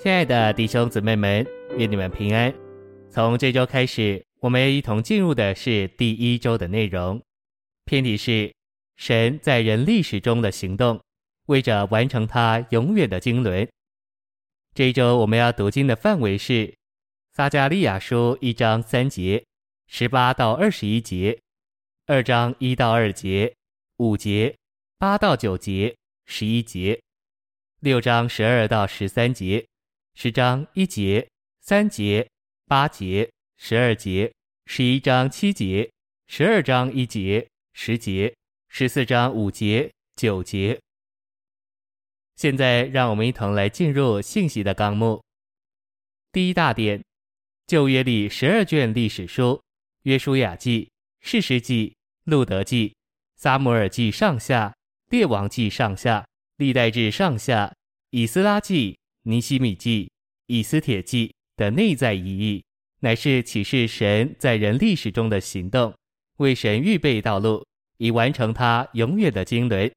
亲爱的弟兄姊妹们，愿你们平安。从这周开始，我们要一同进入的是第一周的内容。篇题是神在人历史中的行动，为着完成他永远的经纶。这一周我们要读经的范围是撒迦利亚书一章三节，十八到二十一节，二章一到二节，五节，八到九节，十一节，六章十二到十三节。十章一节、三节、八节、十二节、十一章七节、十二章一节、十节、十四章五节、九节。现在，让我们一同来进入信息的纲目。第一大点：旧约里十二卷历史书：约书亚记、士师记、路得记、撒母耳记上下、列王记上下、历代志上下、以斯拉记。尼希米记、以斯帖记的内在意义，乃是启示神在人历史中的行动，为神预备道路，以完成他永远的经纶。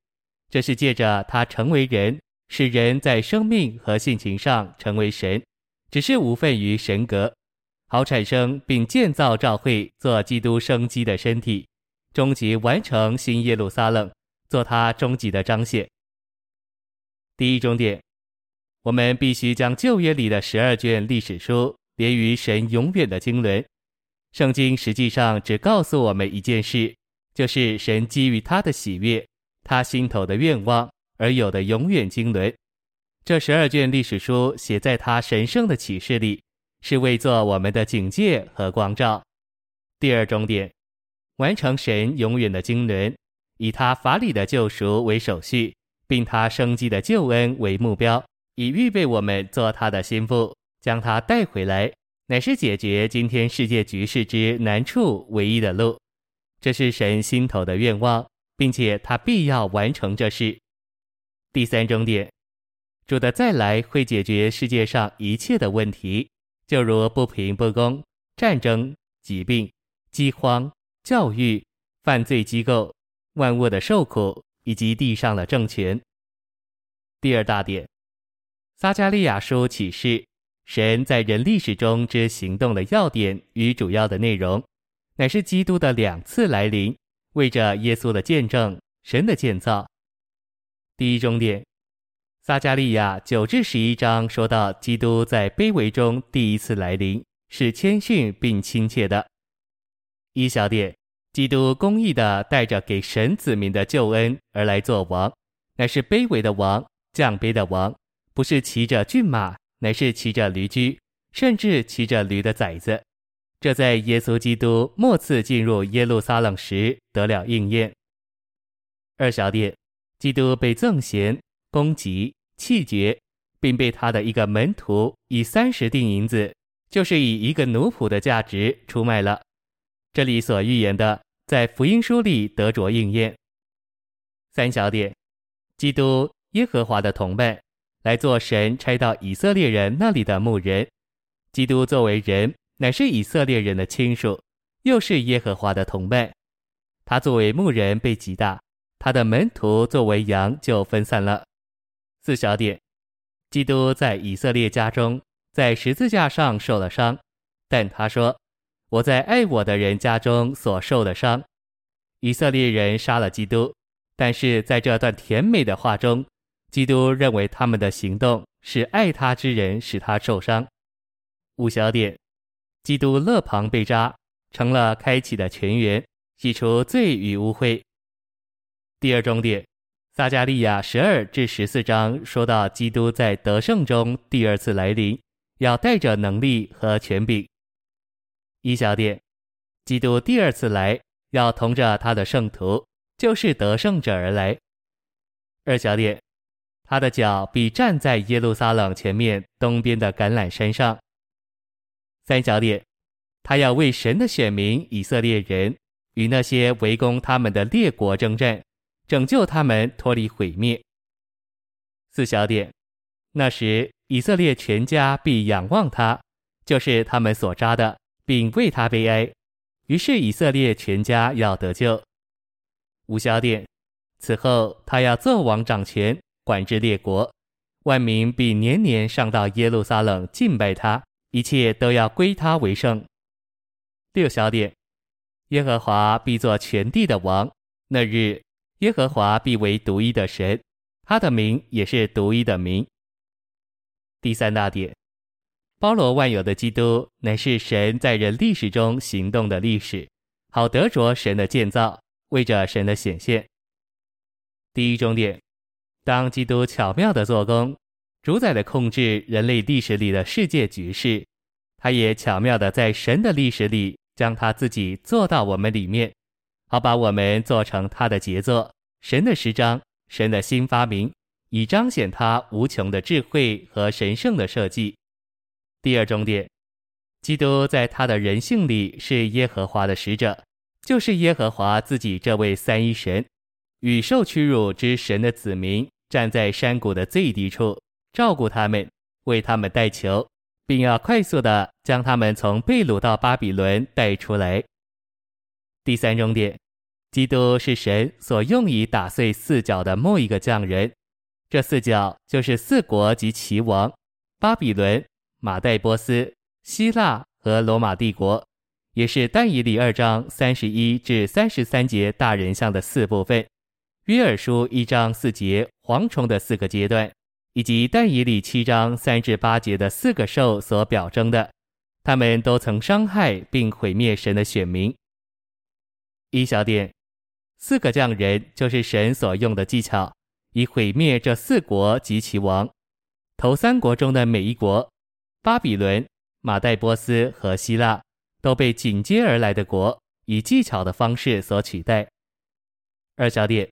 这是借着他成为人，使人在生命和性情上成为神，只是无份于神格，好产生并建造教会，做基督生机的身体，终极完成新耶路撒冷，做他终极的彰显。第一终点。我们必须将旧约里的十二卷历史书连于神永远的经纶。圣经实际上只告诉我们一件事，就是神基于他的喜悦、他心头的愿望而有的永远经纶。这十二卷历史书写在他神圣的启示里，是为做我们的警戒和光照。第二重点，完成神永远的经纶，以他法理的救赎为手续，并他生机的救恩为目标。以预备我们做他的心腹，将他带回来，乃是解决今天世界局势之难处唯一的路。这是神心头的愿望，并且他必要完成这事。第三重点，主的再来会解决世界上一切的问题，就如不平不公、战争、疾病、饥荒、教育、犯罪机构、万物的受苦以及地上的政权。第二大点。撒迦利亚书启示神在人历史中之行动的要点与主要的内容，乃是基督的两次来临，为着耶稣的见证，神的建造。第一重点，撒迦利亚九至十一章说到基督在卑微中第一次来临，是谦逊并亲切的。一小点，基督公义的带着给神子民的救恩而来做王，乃是卑微的王，降卑的王。不是骑着骏马，乃是骑着驴驹，甚至骑着驴的崽子。这在耶稣基督末次进入耶路撒冷时得了应验。二小点，基督被赠贤、攻击、弃绝，并被他的一个门徒以三十锭银子，就是以一个奴仆的价值出卖了。这里所预言的，在福音书里得着应验。三小点，基督耶和华的同伴。来做神差到以色列人那里的牧人，基督作为人，乃是以色列人的亲属，又是耶和华的同伴。他作为牧人被击打，他的门徒作为羊就分散了。四小点，基督在以色列家中，在十字架上受了伤，但他说：“我在爱我的人家中所受的伤。”以色列人杀了基督，但是在这段甜美的话中。基督认为他们的行动是爱他之人使他受伤。五小点，基督肋旁被扎，成了开启的泉源，洗除罪与污秽。第二重点，撒迦利亚十二至十四章说到基督在得胜中第二次来临，要带着能力和权柄。一小点，基督第二次来要同着他的圣徒，就是得胜者而来。二小点。他的脚必站在耶路撒冷前面东边的橄榄山上。三小点，他要为神的选民以色列人与那些围攻他们的列国征战，拯救他们脱离毁灭。四小点，那时以色列全家必仰望他，就是他们所扎的，并为他悲哀。于是以色列全家要得救。五小点，此后他要作王掌权。管制列国，万民必年年上到耶路撒冷敬拜他，一切都要归他为圣。六小点，耶和华必作全地的王，那日耶和华必为独一的神，他的名也是独一的名。第三大点，包罗万有的基督乃是神在人历史中行动的历史，好得着神的建造，为着神的显现。第一重点。当基督巧妙地做工，主宰地控制人类历史里的世界局势，他也巧妙地在神的历史里将他自己做到我们里面，好把我们做成他的杰作、神的诗章、神的新发明，以彰显他无穷的智慧和神圣的设计。第二重点，基督在他的人性里是耶和华的使者，就是耶和华自己这位三一神。与受屈辱之神的子民站在山谷的最低处，照顾他们，为他们代求，并要快速地将他们从被掳到巴比伦带出来。第三重点，基督是神所用以打碎四角的某一个匠人，这四角就是四国及其王：巴比伦、马代波斯、希腊和罗马帝国，也是但以理二章三十一至三十三节大人像的四部分。约珥书一章四节蝗虫的四个阶段，以及但以理七章三至八节的四个兽所表征的，他们都曾伤害并毁灭神的选民。一小点，四个匠人就是神所用的技巧，以毁灭这四国及其王。头三国中的每一国，巴比伦、马代波斯和希腊，都被紧接而来的国以技巧的方式所取代。二小点。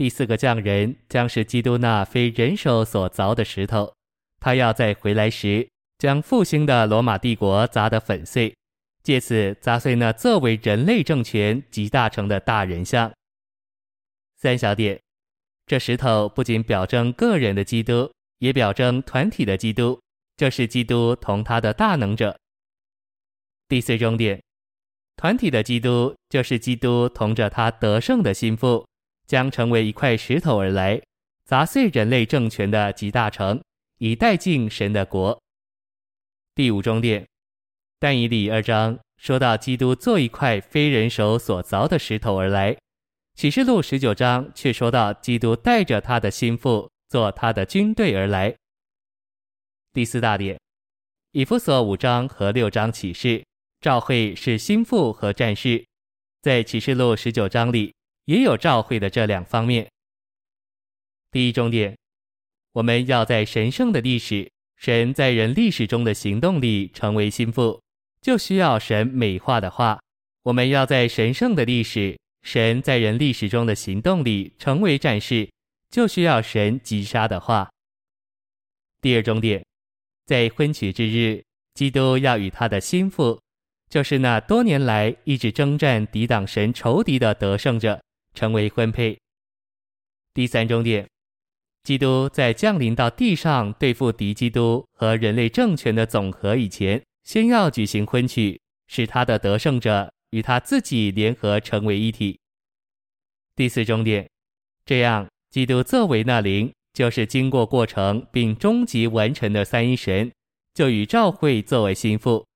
第四个匠人将是基督那非人手所凿的石头，他要在回来时将复兴的罗马帝国砸得粉碎，借此砸碎那作为人类政权集大成的大人像。三小点，这石头不仅表征个人的基督，也表征团体的基督，这是基督同他的大能者。第四重点，团体的基督就是基督同着他得胜的心腹。将成为一块石头而来，砸碎人类政权的集大成，以带进神的国。第五重点，但以理二章说到基督做一块非人手所凿的石头而来，启示录十九章却说到基督带着他的心腹做他的军队而来。第四大点，以弗所五章和六章启示，召会是心腹和战士，在启示录十九章里。也有召会的这两方面。第一重点，我们要在神圣的历史、神在人历史中的行动里成为心腹，就需要神美化的话；我们要在神圣的历史、神在人历史中的行动里成为战士，就需要神击杀的话。第二重点，在婚娶之日，基督要与他的心腹，就是那多年来一直征战抵挡神仇敌的得胜者。成为婚配。第三重点，基督在降临到地上对付敌基督和人类政权的总和以前，先要举行婚娶，使他的得胜者与他自己联合成为一体。第四重点，这样基督作为那灵，就是经过过程并终极完成的三一神，就与召会作为心腹，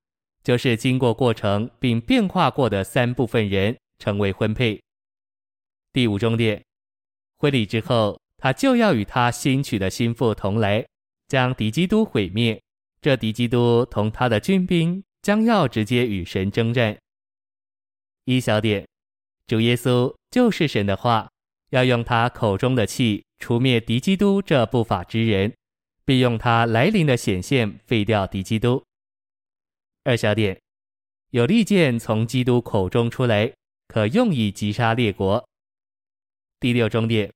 就是经过过程并变化过的三部分人，成为婚配。第五重点，婚礼之后，他就要与他新娶的心腹同来，将敌基督毁灭。这敌基督同他的军兵将要直接与神征战。一小点，主耶稣就是神的话，要用他口中的气除灭敌基督这不法之人，并用他来临的显现废掉敌基督。二小点，有利剑从基督口中出来，可用以击杀列国。第六重点，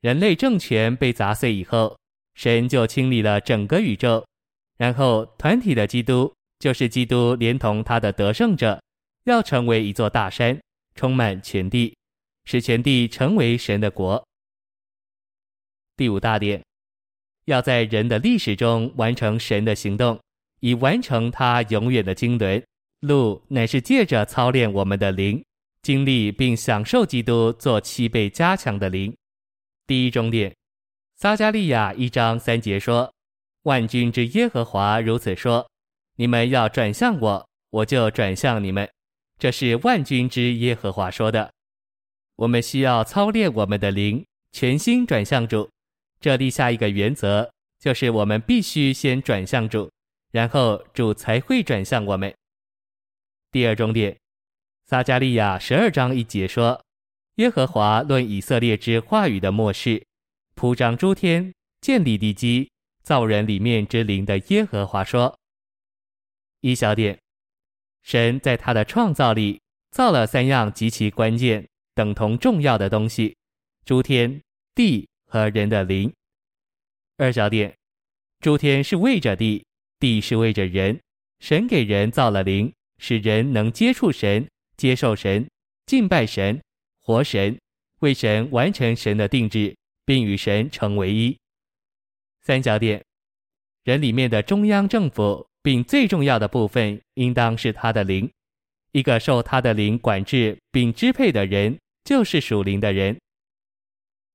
人类政权被砸碎以后，神就清理了整个宇宙，然后团体的基督就是基督，连同他的得胜者，要成为一座大山，充满全地，使全地成为神的国。第五大点，要在人的历史中完成神的行动，以完成他永远的经纶。路乃是借着操练我们的灵。经历并享受基督做七倍加强的灵。第一重点，撒迦利亚一章三节说：“万军之耶和华如此说：你们要转向我，我就转向你们。”这是万军之耶和华说的。我们需要操练我们的灵，全心转向主。这立下一个原则，就是我们必须先转向主，然后主才会转向我们。第二重点，撒迦利亚十二章一节说：“耶和华论以色列之话语的末世，铺张诸天，建立地基，造人里面之灵的耶和华说。”一小点，神在他的创造里造了三样极其关键。等同重要的东西，诸天、地和人的灵。二小点，诸天是为着地，地是为着人。神给人造了灵，使人能接触神、接受神、敬拜神、活神，为神完成神的定制，并与神成为一。三小点，人里面的中央政府，并最重要的部分，应当是他的灵。一个受他的灵管制并支配的人。就是属灵的人。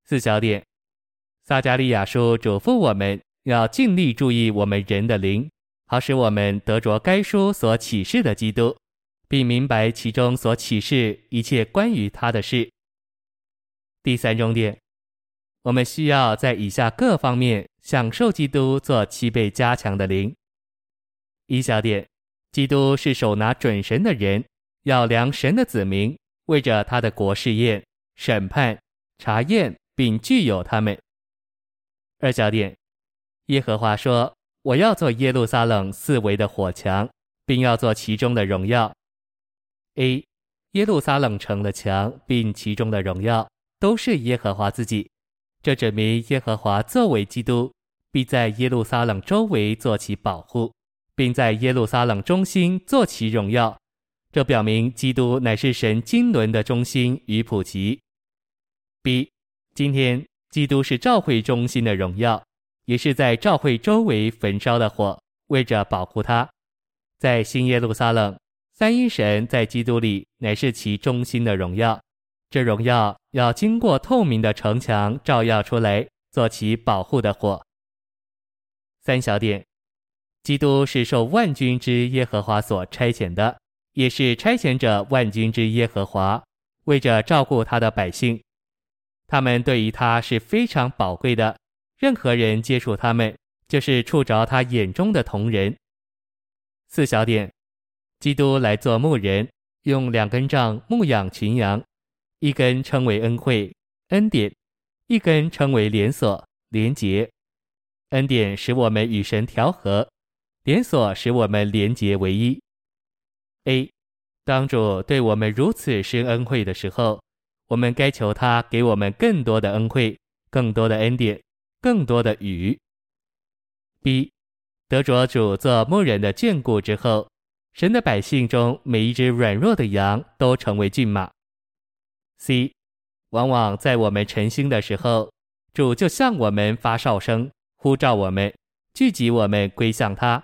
四小点，撒迦利亚书嘱咐我们要尽力注意我们人的灵，好使我们得着该书所启示的基督，并明白其中所启示一切关于他的事。第三重点，我们需要在以下各方面享受基督做七倍加强的灵。一小点，基督是手拿准神的人，要量神的子民。为着他的国试验、审判、查验，并具有他们。二小点，耶和华说：“我要做耶路撒冷四围的火墙，并要做其中的荣耀。”A. 耶路撒冷城的墙，并其中的荣耀，都是耶和华自己。这指明耶和华作为基督，必在耶路撒冷周围做其保护，并在耶路撒冷中心做其荣耀。这表明基督乃是神经纶的中心与普及。B，今天基督是教会中心的荣耀，也是在教会周围焚烧的火，为着保护他。在新耶路撒冷，三一神在基督里乃是其中心的荣耀。这荣耀要经过透明的城墙照耀出来，做其保护的火。三小点，基督是受万军之耶和华所差遣的。也是差遣者万军之耶和华，为着照顾他的百姓，他们对于他是非常宝贵的。任何人接触他们，就是触着他眼中的瞳人。四小点，基督来做牧人，用两根杖牧养群羊，一根称为恩惠恩典，一根称为连锁连结。恩典使我们与神调和，连锁使我们连结为一。A，当主对我们如此施恩惠的时候，我们该求他给我们更多的恩惠、更多的恩典、更多的雨。B，得着主做牧人的眷顾之后，神的百姓中每一只软弱的羊都成为骏马。C，往往在我们晨星的时候，主就向我们发哨声，呼召我们，聚集我们归向他。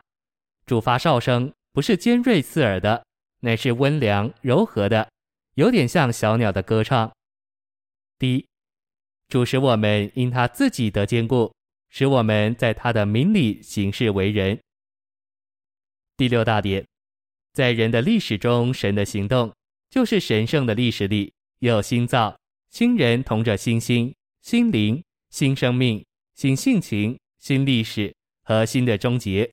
主发哨声不是尖锐刺耳的。乃是温良柔和的，有点像小鸟的歌唱。D，主使我们因他自己得坚固，使我们在他的名里行事为人。第六大点，在人的历史中，神的行动就是神圣的历史里有新造、新人同着新心、心灵、新生命、新性情、新历史和新的终结。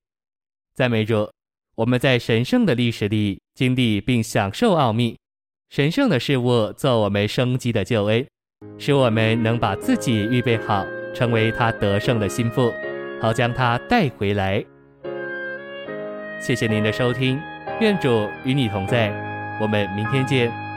赞美主。我们在神圣的历史里经历并享受奥秘，神圣的事物做我们生机的救恩，使我们能把自己预备好，成为他得胜的心腹，好将他带回来。谢谢您的收听，愿主与你同在，我们明天见。